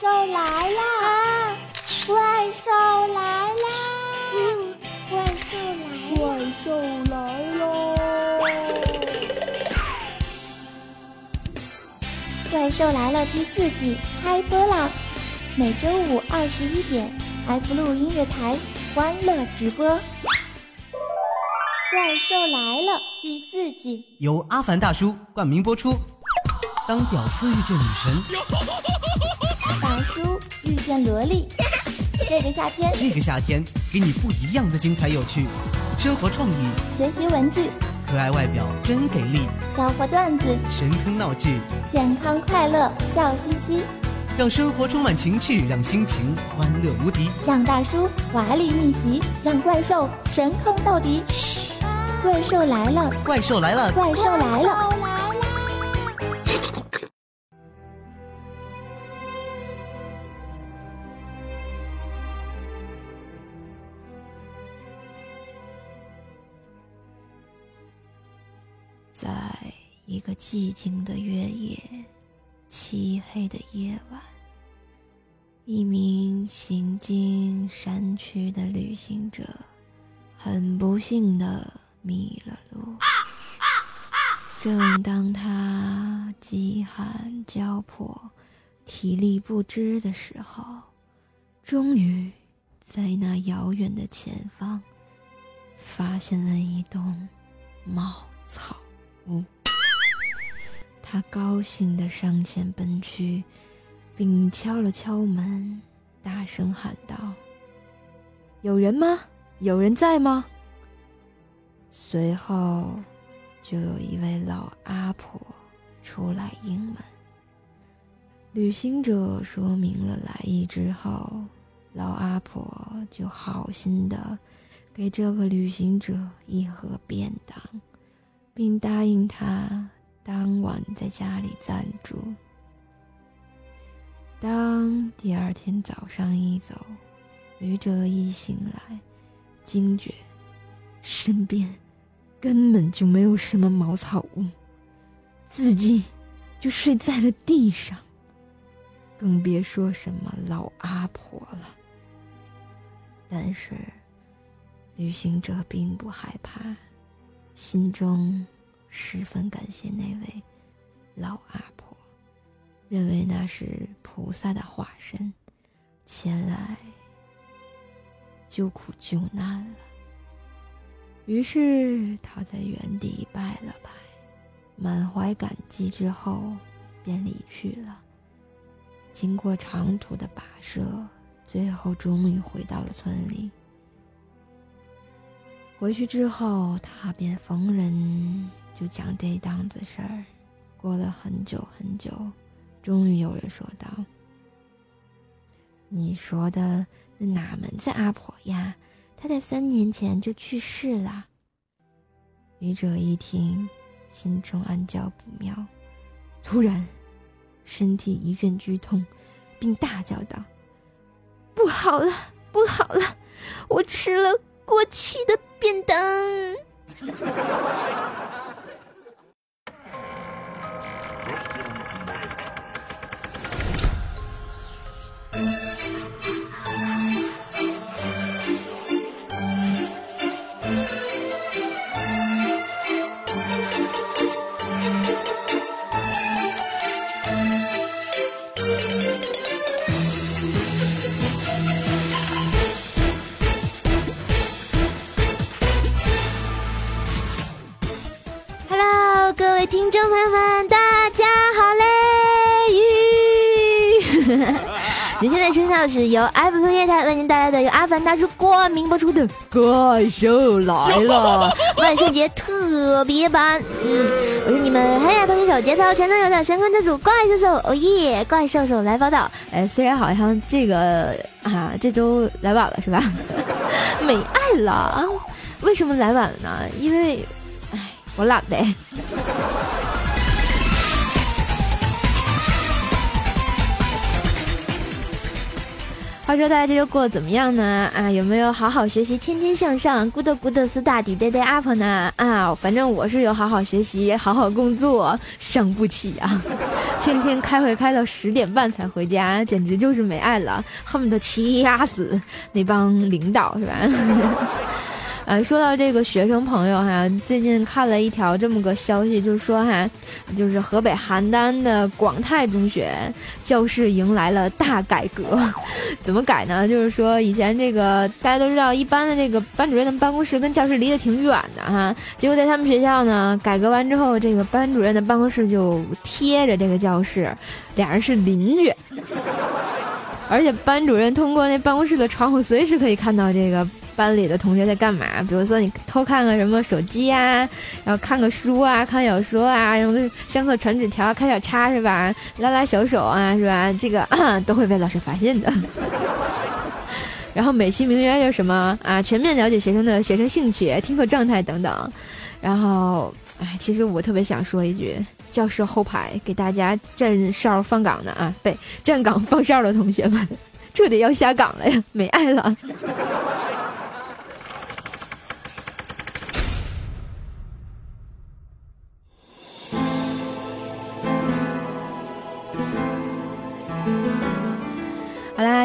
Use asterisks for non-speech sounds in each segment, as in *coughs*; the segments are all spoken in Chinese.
兽来啦！怪兽来啦！怪兽来！怪兽来喽！怪兽来了第四季开播啦！每周五二十一点，iBlue 音乐台欢乐直播。怪兽来了第四季由阿凡大叔冠名播出。当屌丝遇见女神，大叔遇见萝莉。这个夏天，这个夏天给你不一样的精彩有趣，生活创意，学习文具，可爱外表真给力，笑话段子，神坑闹剧，健康快乐笑嘻嘻，让生活充满情趣，让心情欢乐无敌，让大叔华丽逆袭，让怪兽神坑到底。怪兽来了！怪兽来了！怪兽来了！在一个寂静的月夜，漆黑的夜晚，一名行经山区的旅行者，很不幸的迷了路。正当他饥寒交迫、体力不支的时候，终于在那遥远的前方，发现了一栋茅草。屋，他高兴地上前奔去，并敲了敲门，大声喊道：“有人吗？有人在吗？”随后，就有一位老阿婆出来应门。旅行者说明了来意之后，老阿婆就好心的给这个旅行者一盒便当。并答应他当晚在家里暂住。当第二天早上一走，旅者一醒来，惊觉身边根本就没有什么茅草屋，自己就睡在了地上，更别说什么老阿婆了。但是，旅行者并不害怕。心中十分感谢那位老阿婆，认为那是菩萨的化身，前来救苦救难了。于是他在原地拜了拜，满怀感激之后，便离去了。经过长途的跋涉，最后终于回到了村里。回去之后，他便逢人就讲这档子事儿。过了很久很久，终于有人说道：“你说的那哪门子阿婆呀？她在三年前就去世了。”愚者一听，心中暗叫不妙，突然身体一阵剧痛，并大叫道：“不好了，不好了！我吃了过期的。”便当。众朋友们，大家好嘞！*laughs* 你现在听到的是由 F 音乐台为您带来的由阿凡大叔冠名播出的《怪兽来了》万圣节特别版。嗯，我是你们黑暗通讯手节操全都有的神棍之主怪兽兽，哦耶！怪兽兽来报道。哎，虽然好像这个啊这周来晚了是吧？*laughs* 没爱了，为什么来晚了呢？因为。哎我懒呗。话说大家这周过得怎么样呢？啊，有没有好好学习，天天向上，good good study day day up 呢？啊，反正我是有好好学习，好好工作，伤不起啊！*laughs* 天天开会开到十点半才回家，简直就是没爱了，恨不得掐死那帮领导，是吧？呃，说到这个学生朋友哈，最近看了一条这么个消息，就是说哈，就是河北邯郸的广泰中学教室迎来了大改革。*laughs* 怎么改呢？就是说以前这个大家都知道，一般的这个班主任的办公室跟教室离得挺远的哈，结果在他们学校呢，改革完之后，这个班主任的办公室就贴着这个教室，俩人是邻居，*laughs* 而且班主任通过那办公室的窗户，随时可以看到这个。班里的同学在干嘛？比如说你偷看个什么手机呀，然后看个书啊，看小说啊，什么上课传纸条、开小差是吧？拉拉小手啊，是吧？这个 *coughs* 都会被老师发现的。*laughs* 然后美其名曰就是什么啊？全面了解学生的学生兴趣、听课状态等等。然后，哎，其实我特别想说一句：教室后排给大家站哨放岗的啊，对，站岗放哨的同学们，这得要下岗了呀，没爱了。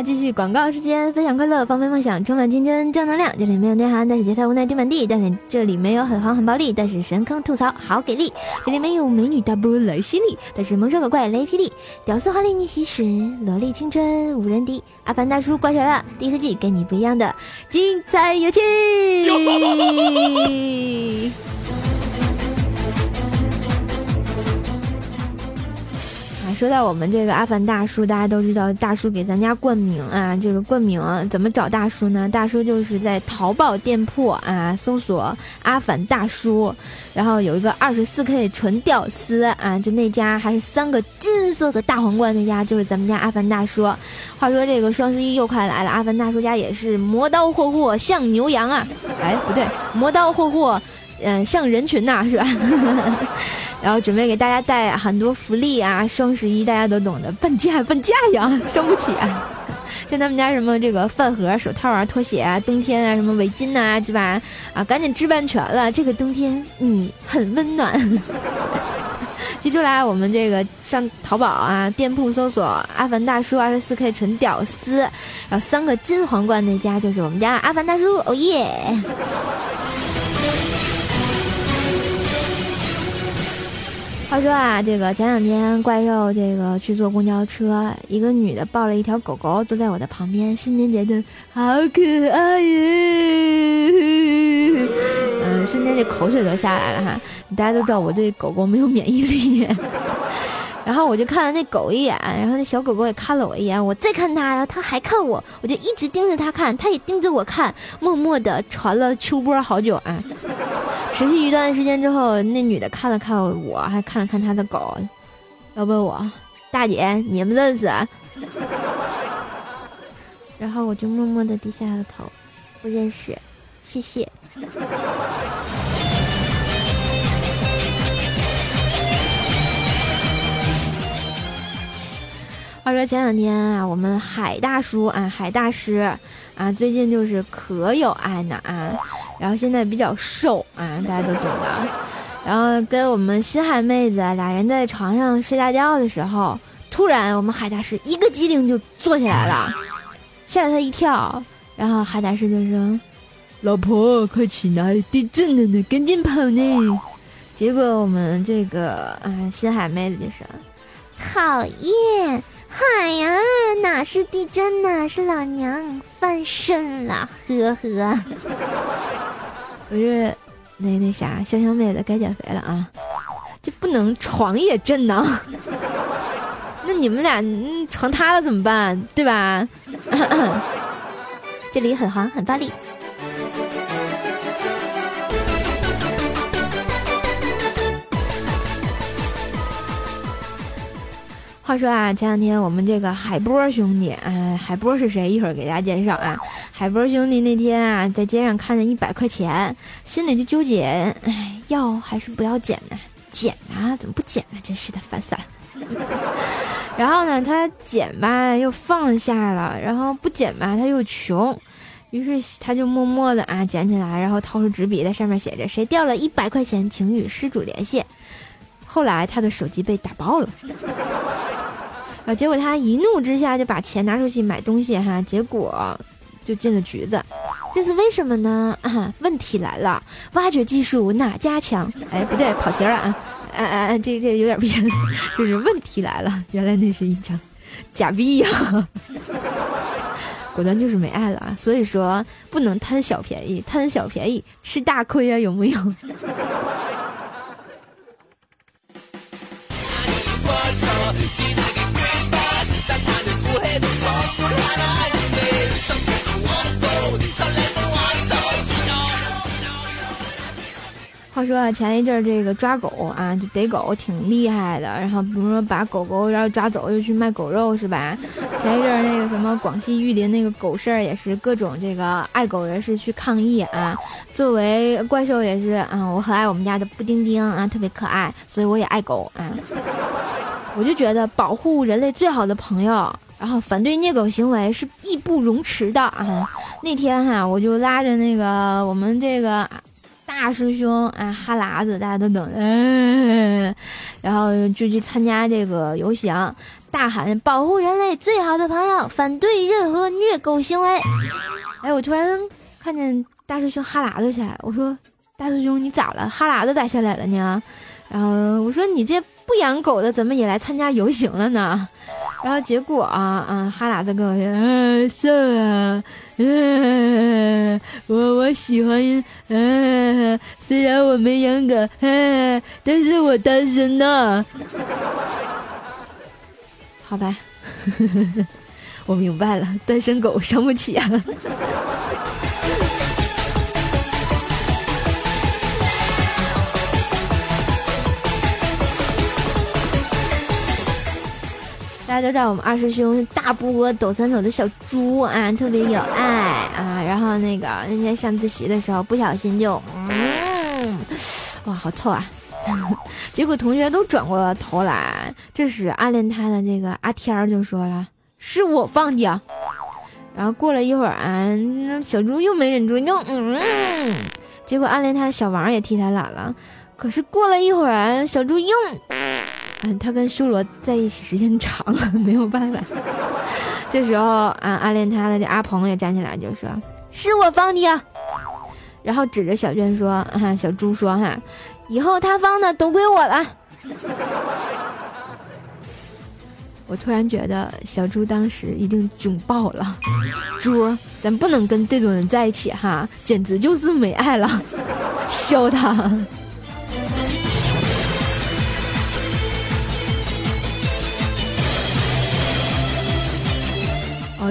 继续广告时间，分享快乐，放飞梦想，充满青春正能量。这里没有内涵，但是节操无奈丢满地。但是这里没有很黄很暴力，但是神坑吐槽好给力。这里没有美女大波来犀利，但是萌兽可怪雷霹雳。屌丝华丽逆袭时，萝莉青春无人敌。阿凡大叔挂起来了，第四季给你不一样的精彩有趣。*laughs* 说到我们这个阿凡大叔，大家都知道大叔给咱家冠名啊，这个冠名怎么找大叔呢？大叔就是在淘宝店铺啊搜索阿凡大叔，然后有一个二十四 K 纯屌丝啊，就那家还是三个金色的大皇冠那家，就是咱们家阿凡大叔。话说这个双十一又快来了，阿凡大叔家也是磨刀霍霍像牛羊啊，哎不对，磨刀霍霍，嗯像人群呐，是吧？然后准备给大家带很多福利啊！双十一大家都懂得，半价半价呀，伤不起啊！像他们家什么这个饭盒、手套啊、拖鞋啊，冬天啊什么围巾呐，对吧？啊，赶紧置办全了，这个冬天你很温暖。*laughs* 记住啦，我们这个上淘宝啊，店铺搜索“阿凡大叔二十四 K 纯屌丝”，然后三个金皇冠那家就是我们家阿凡大叔，哦耶！话说啊，这个前两天怪兽这个去坐公交车，一个女的抱了一条狗狗，坐在我的旁边，瞬间觉得好可爱耶！嗯，瞬间这口水都下来了哈。大家都知道我对狗狗没有免疫力。然后我就看了那狗一眼，然后那小狗狗也看了我一眼，我再看它，然后它还看我，我就一直盯着它看，它也盯着我看，默默的传了秋波好久啊。*laughs* 持续一段时间之后，那女的看了看我，还看了看她的狗，要问我大姐你们认识？*laughs* 然后我就默默的低下了头，不认识，谢谢。话说前两天啊，我们海大叔啊，海大师啊，最近就是可有爱呢啊，然后现在比较瘦啊，大家都懂的。然后跟我们新海妹子俩人在床上睡大觉的时候，突然我们海大师一个机灵就坐起来了，吓了他一跳。然后海大师就说：“老婆，快起来，地震了呢，赶紧跑呢。”结果我们这个啊，新海妹子就说：“讨厌。”嗨呀，哪是地震呢？是老娘翻身了，呵呵。*laughs* 不是，那那啥，香香妹子该减肥了啊！这不能床也震呐。*laughs* 那你们俩床塌了怎么办？对吧？*coughs* 这里很黄，很暴力。话说啊，前两天我们这个海波兄弟，啊，海波是谁？一会儿给大家介绍啊。海波兄弟那天啊，在街上看见一百块钱，心里就纠结，哎，要还是不要捡呢？捡啊，怎么不捡呢？真是的，烦死了。*laughs* 然后呢，他捡吧又放下了，然后不捡吧他又穷，于是他就默默的啊捡起来，然后掏出纸笔在上面写着：“谁掉了一百块钱，请与失主联系。”后来他的手机被打爆了，啊，*laughs* 结果他一怒之下就把钱拿出去买东西哈，结果就进了局子。这是为什么呢？啊，问题来了，挖掘技术哪家强？哎，不对，跑题了啊！哎哎哎，这这有点偏，*laughs* 就是问题来了，原来那是一张假币呀！*laughs* 果断就是没爱了啊！所以说不能贪小便宜，贪小便宜吃大亏啊，有没有？话说啊，前一阵儿这个抓狗啊，就逮狗挺厉害的。然后比如说把狗狗然后抓走，又去卖狗肉，是吧？前一阵儿那个什么广西玉林那个狗事儿，也是各种这个爱狗人士去抗议啊。作为怪兽也是啊，我很爱我们家的布丁丁啊，特别可爱，所以我也爱狗啊。我就觉得保护人类最好的朋友，然后反对虐狗行为是义不容辞的啊。那天哈，我就拉着那个我们这个。大师兄啊，哈喇子，大家都懂。嗯，*laughs* 然后就去参加这个游行，大喊保护人类最好的朋友，反对任何虐狗行为。哎，我突然看见大师兄哈喇子起来，我说：“大师兄，你咋了？哈喇子咋下来了呢？”然后我说：“你这不养狗的，怎么也来参加游行了呢？”然后结果啊啊，哈喇子跟我说：“嗯，是啊，嗯，我我喜欢，嗯，虽然我没养狗，嗯，但是我单身呢。*laughs* ”好吧，*laughs* 我明白了，单身狗伤不起啊。大家都知道我们二师兄大波抖三抖的小猪啊，特别有爱啊。然后那个那天上自习的时候，不小心就，嗯，哇，好臭啊！*laughs* 结果同学都转过头来，这时暗恋他的这个阿天儿就说了：“是我放的。”然后过了一会儿啊，小猪又没忍住，又嗯，结果暗恋他的小王也替他懒了。可是过了一会儿，小猪又。嗯，他跟修罗在一起时间长了，*laughs* 没有办法。这时候，啊，暗恋他的这阿鹏也站起来就说：“是我放的。”然后指着小娟说：“啊，小猪说哈，以后他放的都归我了。”我突然觉得小猪当时一定窘爆了。猪，咱不能跟这种人在一起哈，简直就是没爱了，*laughs* 削他。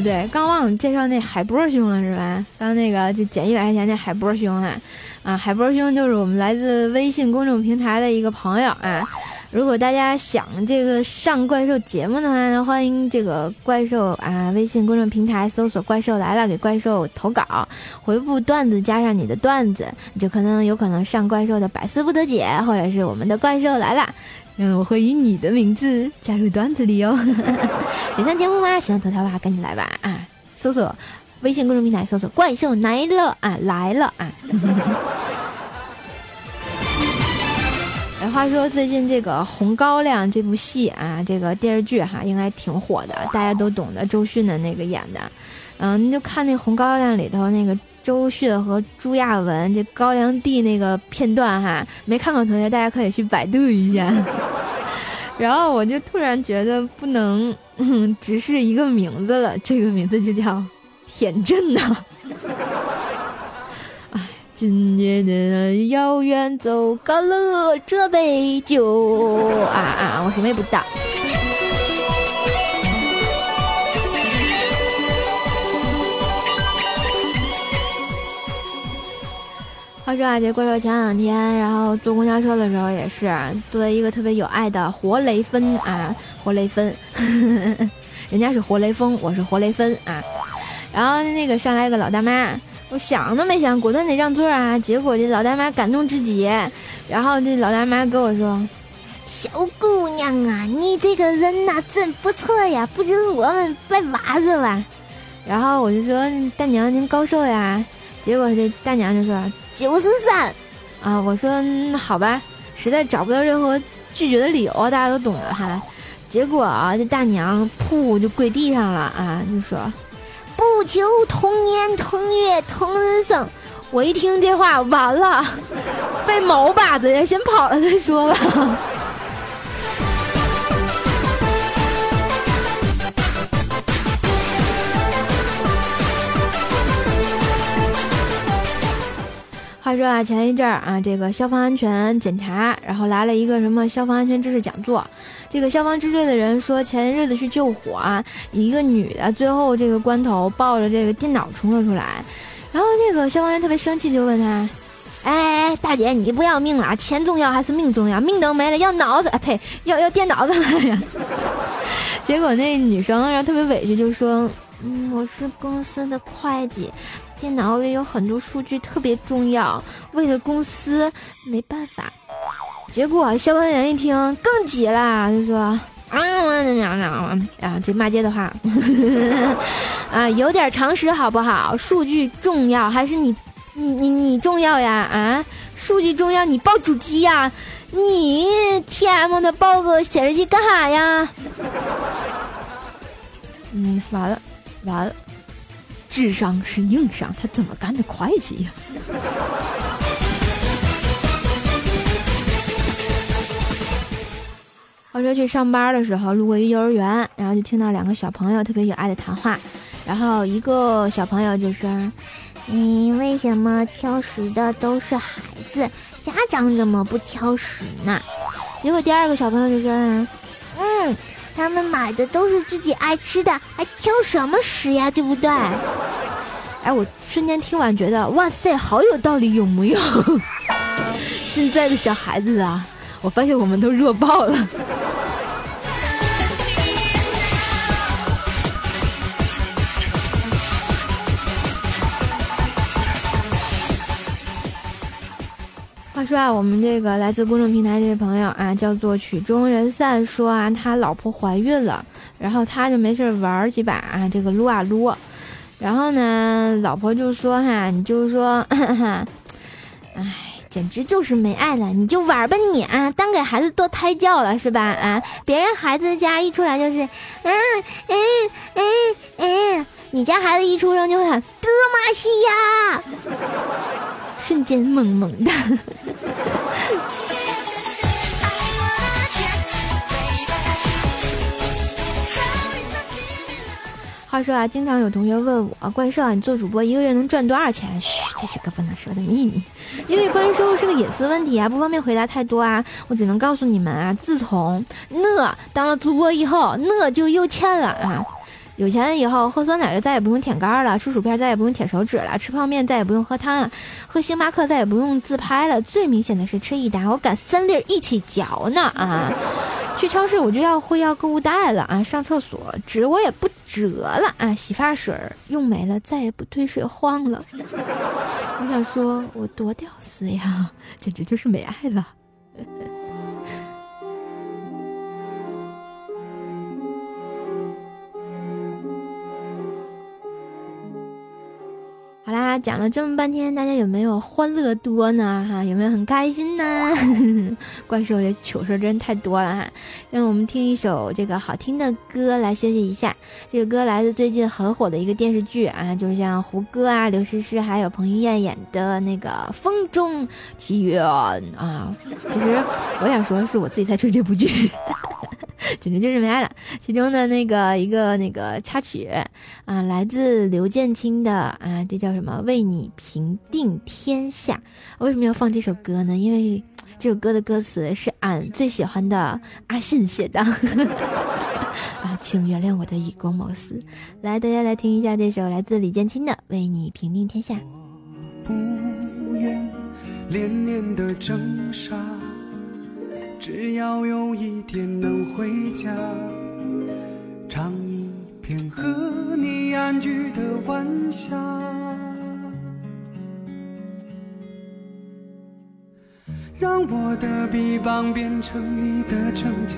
对，刚忘了介绍那海波兄了，是吧？刚那个就捡一百块钱那海波兄啊，啊，海波兄就是我们来自微信公众平台的一个朋友啊。如果大家想这个上怪兽节目的话呢，欢迎这个怪兽啊微信公众平台搜索“怪兽来了”，给怪兽投稿，回复段子加上你的段子，就可能有可能上怪兽的百思不得解，或者是我们的怪兽来了。嗯，我会以你的名字加入段子里哦。点赞节目吗？喜欢头条的话，赶紧来吧啊！搜索微信公众平台，搜索“怪兽来了”啊，来了啊！哎，话说最近这个《红高粱》这部戏啊，这个电视剧哈，应该挺火的，大家都懂得周迅的那个演的。嗯，你就看那《红高粱》里头那个。周迅和朱亚文这高粱地那个片段哈，没看过同学大家可以去百度一下。*laughs* 然后我就突然觉得不能只是一个名字了，这个名字就叫田震呐。*laughs* 哎，今年的遥远走干了这杯酒啊啊！我什么也不知道。话说啊，别怪兽前两天，然后坐公交车的时候也是坐了一个特别有爱的活雷锋啊，活雷锋，*laughs* 人家是活雷锋，我是活雷锋啊。然后那个上来一个老大妈，我想都没想，果断得让座啊。结果这老大妈感动至极，然后这老大妈跟我说：“小姑娘啊，你这个人呐真不错呀，不如我们拜把子吧。然后我就说大娘您高寿呀？结果这大娘就说九十三。啊，我说好吧，实在找不到任何拒绝的理由，大家都懂的哈。结果啊，这大娘噗就跪地上了啊，就说不求同年同月同日生。我一听这话，完了，*laughs* 被毛把子呀，先跑了再说吧。话说啊，前一阵儿啊，这个消防安全检查，然后来了一个什么消防安全知识讲座。这个消防支队的人说，前日子去救火啊，一个女的最后这个关头抱着这个电脑冲了出来，然后这个消防员特别生气，就问他：“哎，大姐，你不要命了？钱重要还是命重要？命都没了，要脑子啊？呸，要要电脑干嘛呀？” *laughs* 结果那女生然后特别委屈，就说：“嗯，我是公司的会计。”电脑里有很多数据特别重要，为了公司没办法。结果消防员一听更急了，就说：“啊啊，啊这骂街的话，*laughs* 啊，有点常识好不好？数据重要还是你你你你重要呀？啊，数据重要你报主机呀？你 T M 的报个显示器干啥呀？嗯，完了，完了。”智商是硬伤，他怎么干的会计呀？话说去上班的时候，路过一幼儿园，然后就听到两个小朋友特别有爱的谈话。然后一个小朋友就说：“嗯，为什么挑食的都是孩子，家长怎么不挑食呢？”结果第二个小朋友就说：“嗯。”他们买的都是自己爱吃的，还挑什么食呀？对不对？哎，我瞬间听完觉得，哇塞，好有道理，有木有？*laughs* 现在的小孩子啊，我发现我们都弱爆了。说啊，我们这个来自公众平台这位朋友啊，叫做曲终人散，说啊，他老婆怀孕了，然后他就没事玩几把啊，这个撸啊撸，然后呢，老婆就说哈，你就说，*laughs* 哎，简直就是没爱了，你就玩吧你啊，当给孩子做胎教了是吧？啊，别人孩子家一出来就是，嗯嗯嗯嗯，你家孩子一出生就会喊德玛西亚。瞬间萌萌的。话说啊，经常有同学问我，怪兽啊，你做主播一个月能赚多少钱？嘘，这是个不能说的秘密，因为关于收入是个隐私问题啊，不方便回答太多啊。我只能告诉你们啊，自从那当了主播以后，那就有钱了啊。有钱以后，喝酸奶就再也不用舔盖了，吃薯片再也不用舔手指了，吃泡面再也不用喝汤了，喝星巴克再也不用自拍了。最明显的是，吃益达我敢三粒一起嚼呢啊！去超市我就要会要购物袋了啊！上厕所纸我也不折了啊！洗发水用没了再也不推水晃了。我想说，我多屌丝呀，简直就是没爱了。好啦，讲了这么半天，大家有没有欢乐多呢？哈，有没有很开心呢？*laughs* 怪兽也糗事真太多了哈！让我们听一首这个好听的歌来休息一下。这个歌来自最近很火的一个电视剧啊，就是像胡歌啊、刘诗诗还有彭于晏演的那个《风中奇缘》啊。其实我想说，是我自己在追这部剧。*laughs* 简直就是没爱了。其中的那个一个那个插曲啊，来自刘建清的啊，这叫什么？为你平定天下。为什么要放这首歌呢？因为这首歌的歌词是俺最喜欢的阿信写的 *laughs* 啊，请原谅我的以公谋私。来，大家来听一下这首来自李建清的《为你平定天下》。不愿连连的挣扎。只要有一天能回家，唱一片和你安居的晚霞。让我的臂膀变成你的城墙。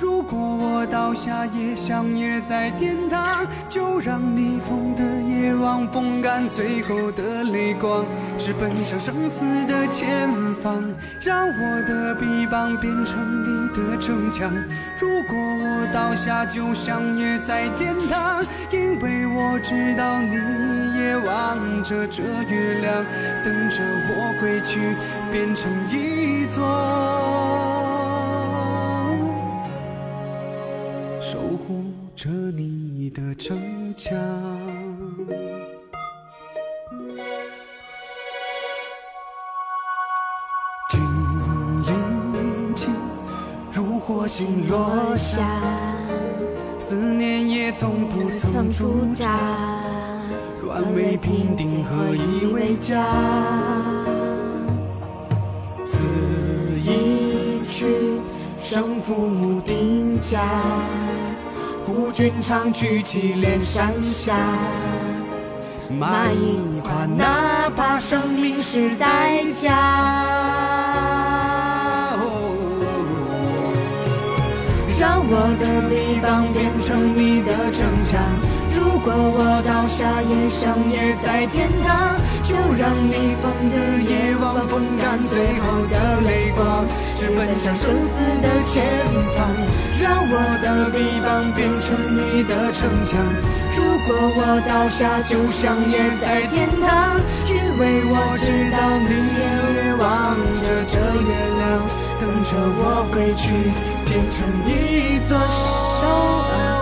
如果我倒下也相约在天堂，就让逆风的夜晚风干最后的泪光，直奔向生死的前方。让我的臂膀变成你的城墙。如果我倒下就相约在天堂，因为我知道你也望着这月亮，等着我归去，变成一座。守护着你的城墙。心落下，思念也从不曾驻扎。乱为平定，何以为家。此一去，胜负定家。孤军长驱祁连山下，马一跨，哪怕生命是代价。让我的臂膀变成你的城墙。如果我倒下也相约在天堂，就让逆风的夜晚风干最后的泪光，直奔向生死的前方。让我的臂膀变成你的城墙。如果我倒下就相约在天堂，因为我知道你也望着这月亮，着我归去，变成一座守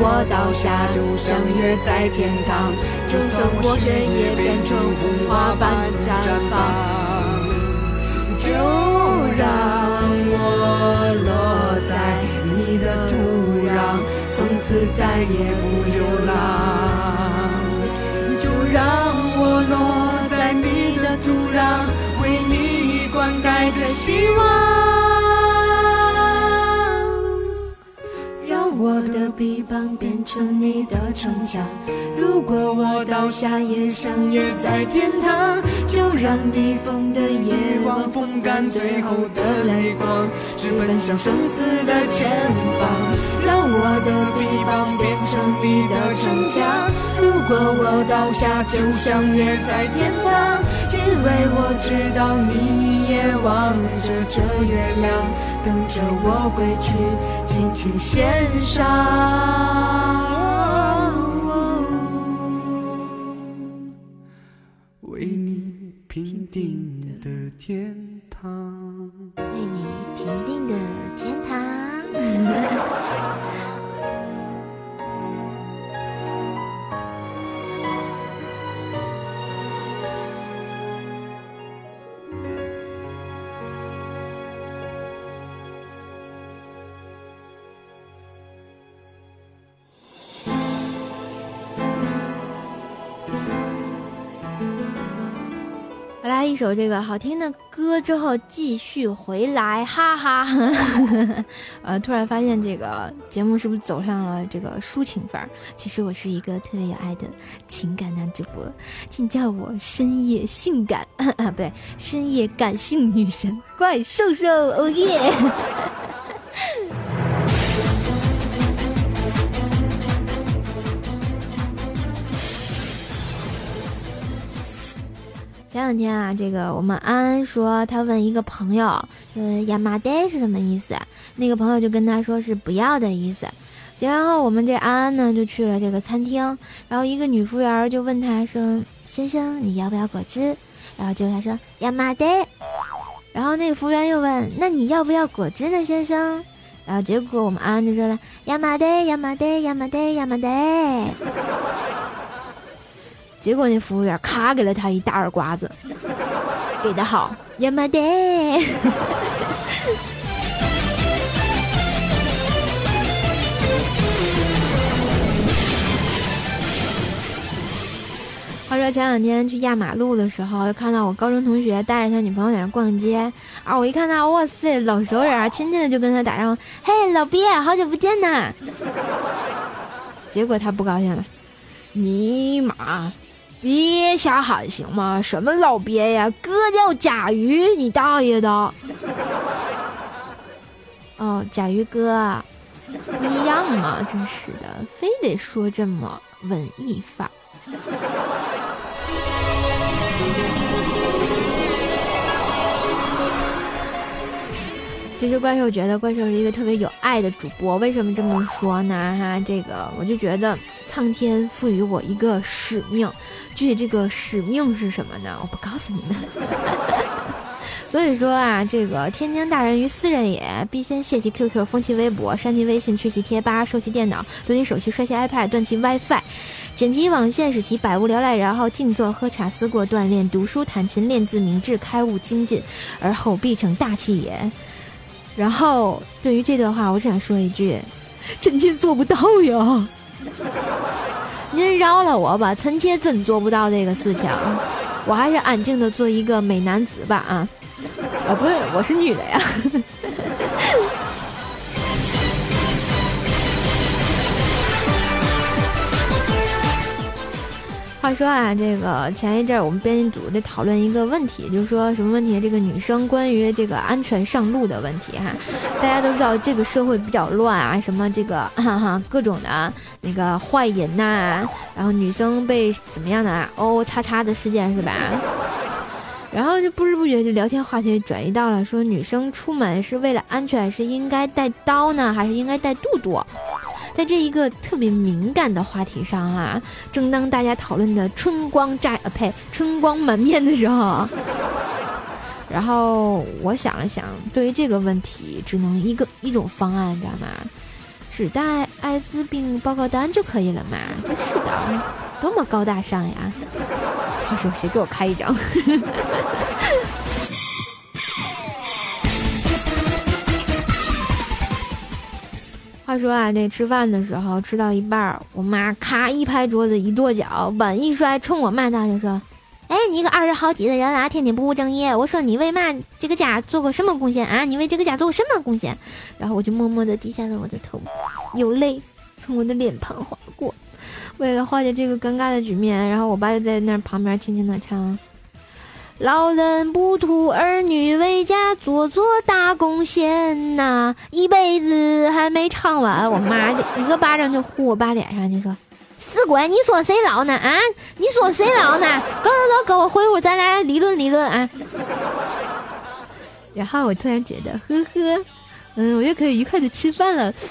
我倒下，就相约在天堂。就算我血液变成红花般绽放，就让我落在你的土壤，从此再也不流浪。就让我落在你的土壤，为你灌溉着希望。臂膀变成你的城墙。如果我倒下，也相约在天堂。就让逆风的夜晚风干最后的泪光，直奔向生死的前方。让我的臂膀变成你的城墙。如果我倒下，就相约在天堂，因为我知道你也望着这月亮，等着我归去，尽情献上。为你平定的天堂。一首这个好听的歌之后，继续回来，哈哈。*laughs* 呃，突然发现这个节目是不是走上了这个抒情范儿？其实我是一个特别有爱的情感男主播，请叫我深夜性感 *laughs* 啊，不对，深夜感性女神怪兽兽，哦耶！前两天啊，这个我们安安说，他问一个朋友，呃，亚麻袋是什么意思？那个朋友就跟他说是不要的意思。然后我们这安安呢，就去了这个餐厅，然后一个女服务员就问他说：“先生，你要不要果汁？”然后结果他说：“亚麻袋。”然后那个服务员又问：“那你要不要果汁呢，先生？”然后结果我们安安就说了：“亚麻袋，亚麻袋，亚麻袋，亚麻袋。”结果那服务员咔给了他一大耳刮子，给的好，呀妈得！话说前两天去压马路的时候，看到我高中同学带着他女朋友在那逛街啊，我一看他，哇塞，老熟人，亲切的就跟他打招呼：“嘿，老毕，好久不见呐！” *laughs* 结果他不高兴了，尼玛！别瞎喊行吗？什么老鳖呀？哥叫甲鱼，你大爷的！”哦，甲鱼哥，不一样嘛，真是的，非得说这么文艺范儿。其实怪兽觉得怪兽是一个特别有爱的主播，为什么这么说呢？哈，这个我就觉得苍天赋予我一个使命，具体这个使命是什么呢？我不告诉你们。*laughs* 所以说啊，这个天将大人于斯人也，必先卸其 QQ，封其微博，删其微信，去其贴吧，收其电脑，夺其手机，摔其 iPad，断其 WiFi。剪辑网线，使其百无聊赖，然后静坐喝茶，思过锻炼，读书弹琴，练字明志，开悟精进，而后必成大器也。然后对于这段话，我只想说一句：臣妾做不到呀！*laughs* 您饶了我吧，臣妾真做不到这个事情。我还是安静的做一个美男子吧啊！啊，不对，我是女的呀。话说啊，这个前一阵儿我们编辑组在讨论一个问题，就是说什么问题？这个女生关于这个安全上路的问题哈。大家都知道这个社会比较乱啊，什么这个哈哈各种的那个坏人呐，然后女生被怎么样的啊哦叉叉的事件是吧？然后就不知不觉就聊天话题转移到了说女生出门是为了安全，是应该带刀呢，还是应该带肚肚？在这一个特别敏感的话题上啊，正当大家讨论的春光乍呃呸春光满面的时候，*laughs* 然后我想了想，对于这个问题，只能一个一种方案，知道吗？只带艾滋病报告单就可以了嘛？真是的，多么高大上呀！话说谁给我开一张？*laughs* 话说啊，这吃饭的时候吃到一半，我妈咔一拍桌子，一跺脚，碗一摔，冲我骂大就说：“哎，你一个二十好几的人啊，天天不务正业！我说你为嘛这个家做过什么贡献啊？你为这个家做过什么贡献？”然后我就默默的低下了我的头，有泪从我的脸庞划过。为了化解这个尴尬的局面，然后我爸就在那旁边轻轻的唱。老人不图儿女为家做做大贡献呐，一辈子还没唱完，我妈一个巴掌就呼我爸脸上，就说：“死鬼，你说谁老呢？啊，你说谁老呢？走走走，跟我回屋，咱俩理论理论啊。*laughs* ”然后我突然觉得，呵呵，嗯，我就可以愉快的吃饭了。*laughs*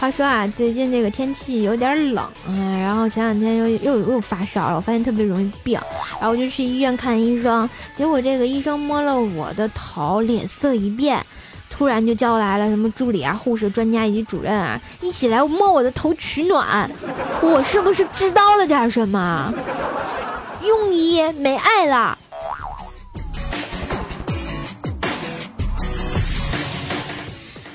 话说啊，最近这个天气有点冷啊，然后前两天又又又发烧了，我发现特别容易病，然后我就去医院看医生，结果这个医生摸了我的头，脸色一变，突然就叫来了什么助理啊、护士、专家以及主任啊，一起来摸我的头取暖，我是不是知道了点什么？庸医没爱了。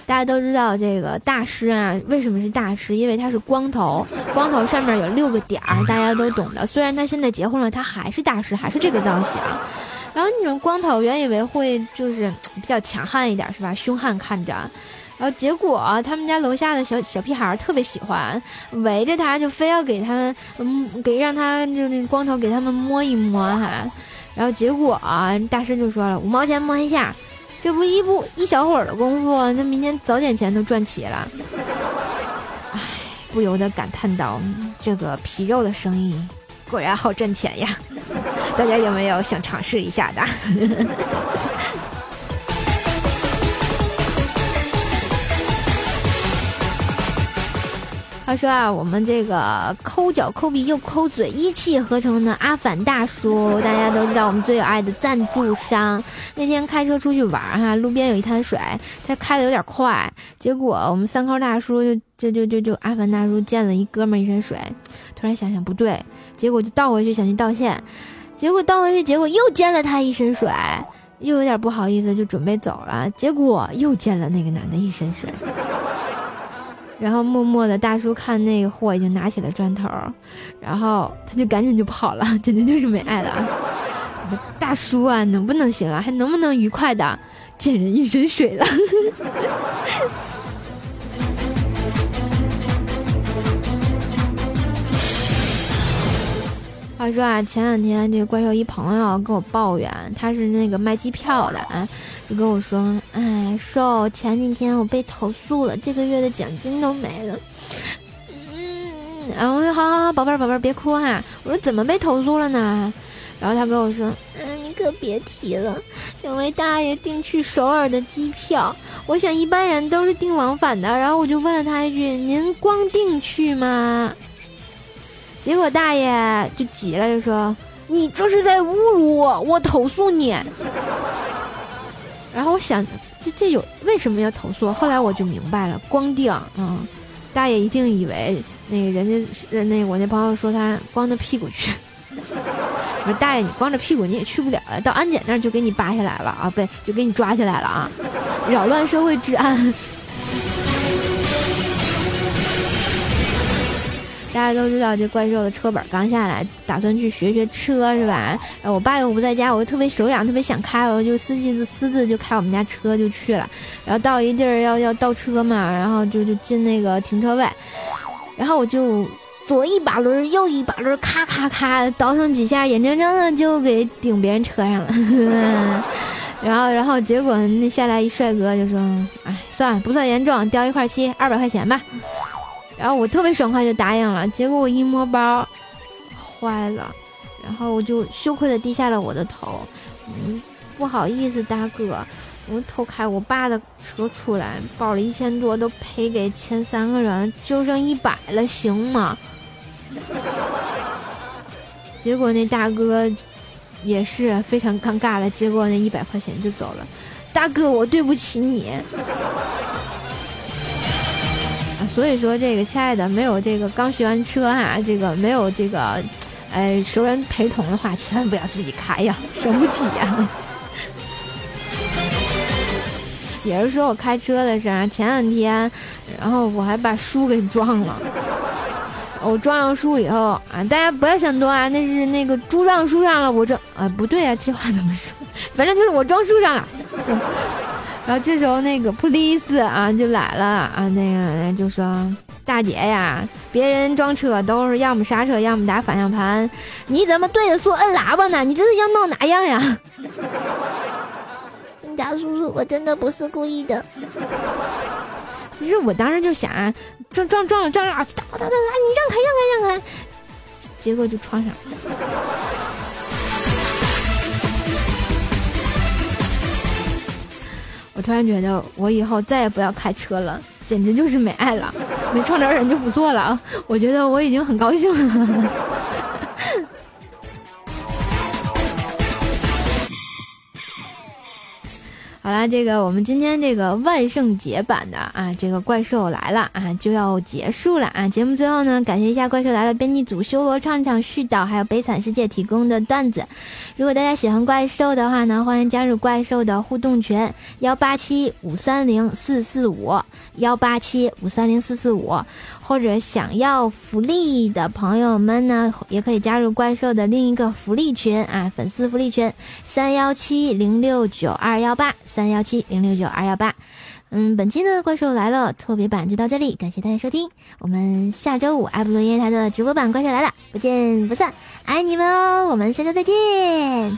大家都知道这个大师啊，为什么是大师？因为他是光头，光头上面有六个点儿，大家都懂的。虽然他现在结婚了，他还是大师，还是这个造型。然后那种光头，原以为会就是比较强悍一点，是吧？凶悍看着。然后结果他们家楼下的小小屁孩特别喜欢，围着他就非要给他们嗯给让他就那光头给他们摸一摸哈。然后结果啊，大师就说了五毛钱摸一下。这不一不一小会儿的功夫，那明天早点钱都赚齐了。唉，不由得感叹道：“这个皮肉的生意果然好赚钱呀！”大家有没有想尝试一下的？*laughs* 他说啊，我们这个抠脚抠鼻又抠嘴一气呵成的阿凡大叔，大家都知道我们最有爱的赞助商。那天开车出去玩哈，路边有一滩水，他开的有点快，结果我们三抠大叔就就就就就阿凡大叔溅了一哥们一身水，突然想想不对，结果就倒回去想去道歉，结果倒回去，结果又溅了他一身水，又有点不好意思，就准备走了，结果又溅了那个男的一身水。然后默默的大叔看那个货已经拿起了砖头，然后他就赶紧就跑了，简直就是没爱了！大叔啊，能不能行了？还能不能愉快的溅人一身水了？话说啊，前两天这个怪兽一朋友跟我抱怨，他是那个卖机票的啊，就跟我说：“哎，兽，前几天我被投诉了，这个月的奖金都没了。”嗯，然后我说：“好好好，宝贝儿，宝贝儿，别哭哈。”我说：“怎么被投诉了呢？”然后他跟我说：“嗯，你可别提了，因为大爷订去首尔的机票，我想一般人都是订往返的，然后我就问了他一句：‘您光订去吗？’”结果大爷就急了，就说：“你这是在侮辱我，我投诉你。”然后我想，这这有为什么要投诉？后来我就明白了，光腚，嗯，大爷一定以为那个人家那我那朋友说他光着屁股去。我说大爷，你光着屁股你也去不了了，到安检那儿就给你扒下来了啊，不，就给你抓起来了啊，扰乱社会治安。大家都知道，这怪兽的车本刚下来，打算去学学车，是吧？然后我爸又不在家，我就特别手痒，特别想开，我就私自私自就开我们家车就去了。然后到一地儿要要倒车嘛，然后就就进那个停车位，然后我就左一把轮，右一把轮，咔咔咔倒腾几下，眼睁睁的就给顶别人车上了。*laughs* 然后然后结果那下来一帅哥就说：“哎，算了，不算严重，掉一块漆，二百块钱吧。”然后我特别爽快就答应了，结果我一摸包，坏了，然后我就羞愧的低下了我的头，嗯，不好意思大哥，我偷开我爸的车出来，包了一千多都赔给前三个人，就剩一百了，行吗？结果那大哥也是非常尴尬的，接过那一百块钱就走了，大哥我对不起你。所以说，这个亲爱的，没有这个刚学完车啊，这个没有这个，哎，熟人陪同的话，千万不要自己开呀，省不起呀。也是说我开车的事儿，前两天，然后我还把书给撞了。我撞上书以后啊，大家不要想多啊，那是那个猪撞树上了，我撞啊，不对啊，这话怎么说？反正就是我撞树上了。然后这时候那个 police 啊就来了啊，那个就说大姐呀，别人装车都是要么刹车，要么打反向盘，你怎么对着说摁喇叭呢？你这是要闹哪样呀？*laughs* 警察叔叔，我真的不是故意的。其实我当时就想，撞撞撞了撞了，哒哒哒哒，你让开让开让开，结果就撞上了。我突然觉得，我以后再也不要开车了，简直就是没爱了，没撞着人就不错了啊。我觉得我已经很高兴了。好啦，这个我们今天这个万圣节版的啊，这个怪兽来了啊，就要结束了啊。节目最后呢，感谢一下怪兽来了编辑组修罗唱唱絮叨，还有悲惨世界提供的段子。如果大家喜欢怪兽的话呢，欢迎加入怪兽的互动群幺八七五三零四四五幺八七五三零四四五。或者想要福利的朋友们呢，也可以加入怪兽的另一个福利群啊，粉丝福利群三幺七零六九二幺八三幺七零六九二幺八。嗯，本期的怪兽来了特别版就到这里，感谢大家收听，我们下周五艾布罗耶台的直播版怪兽来了，不见不散，爱你们哦，我们下周再见。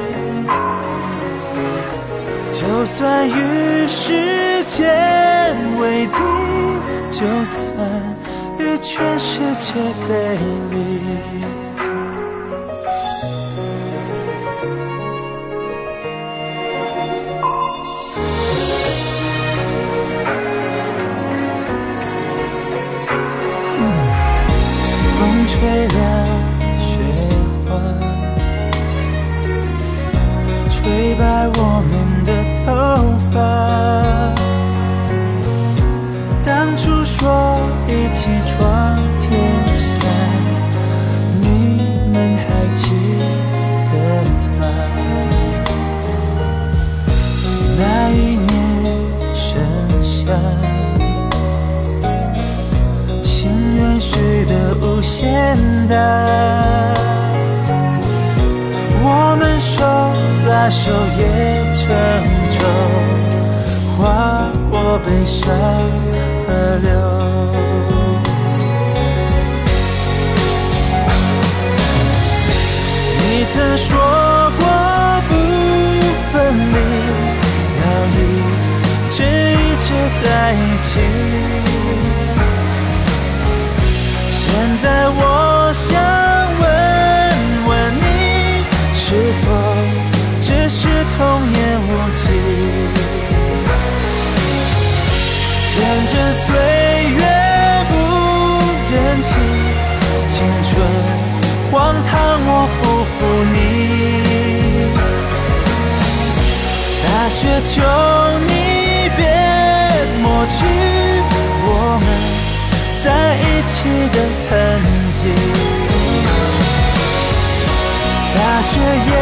就算与时间为敌，就算与全世界背离。风吹手也成舟，划过悲伤河流。你曾说过不分离，要一直一直在一起。现在我天真岁月不忍欺，青春荒唐我不负你。大雪求你别抹去我们。在一起的痕迹，大雪也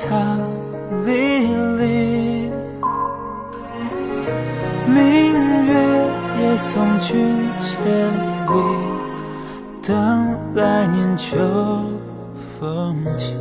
青草离离，明月。也送君千里，等来年秋风起。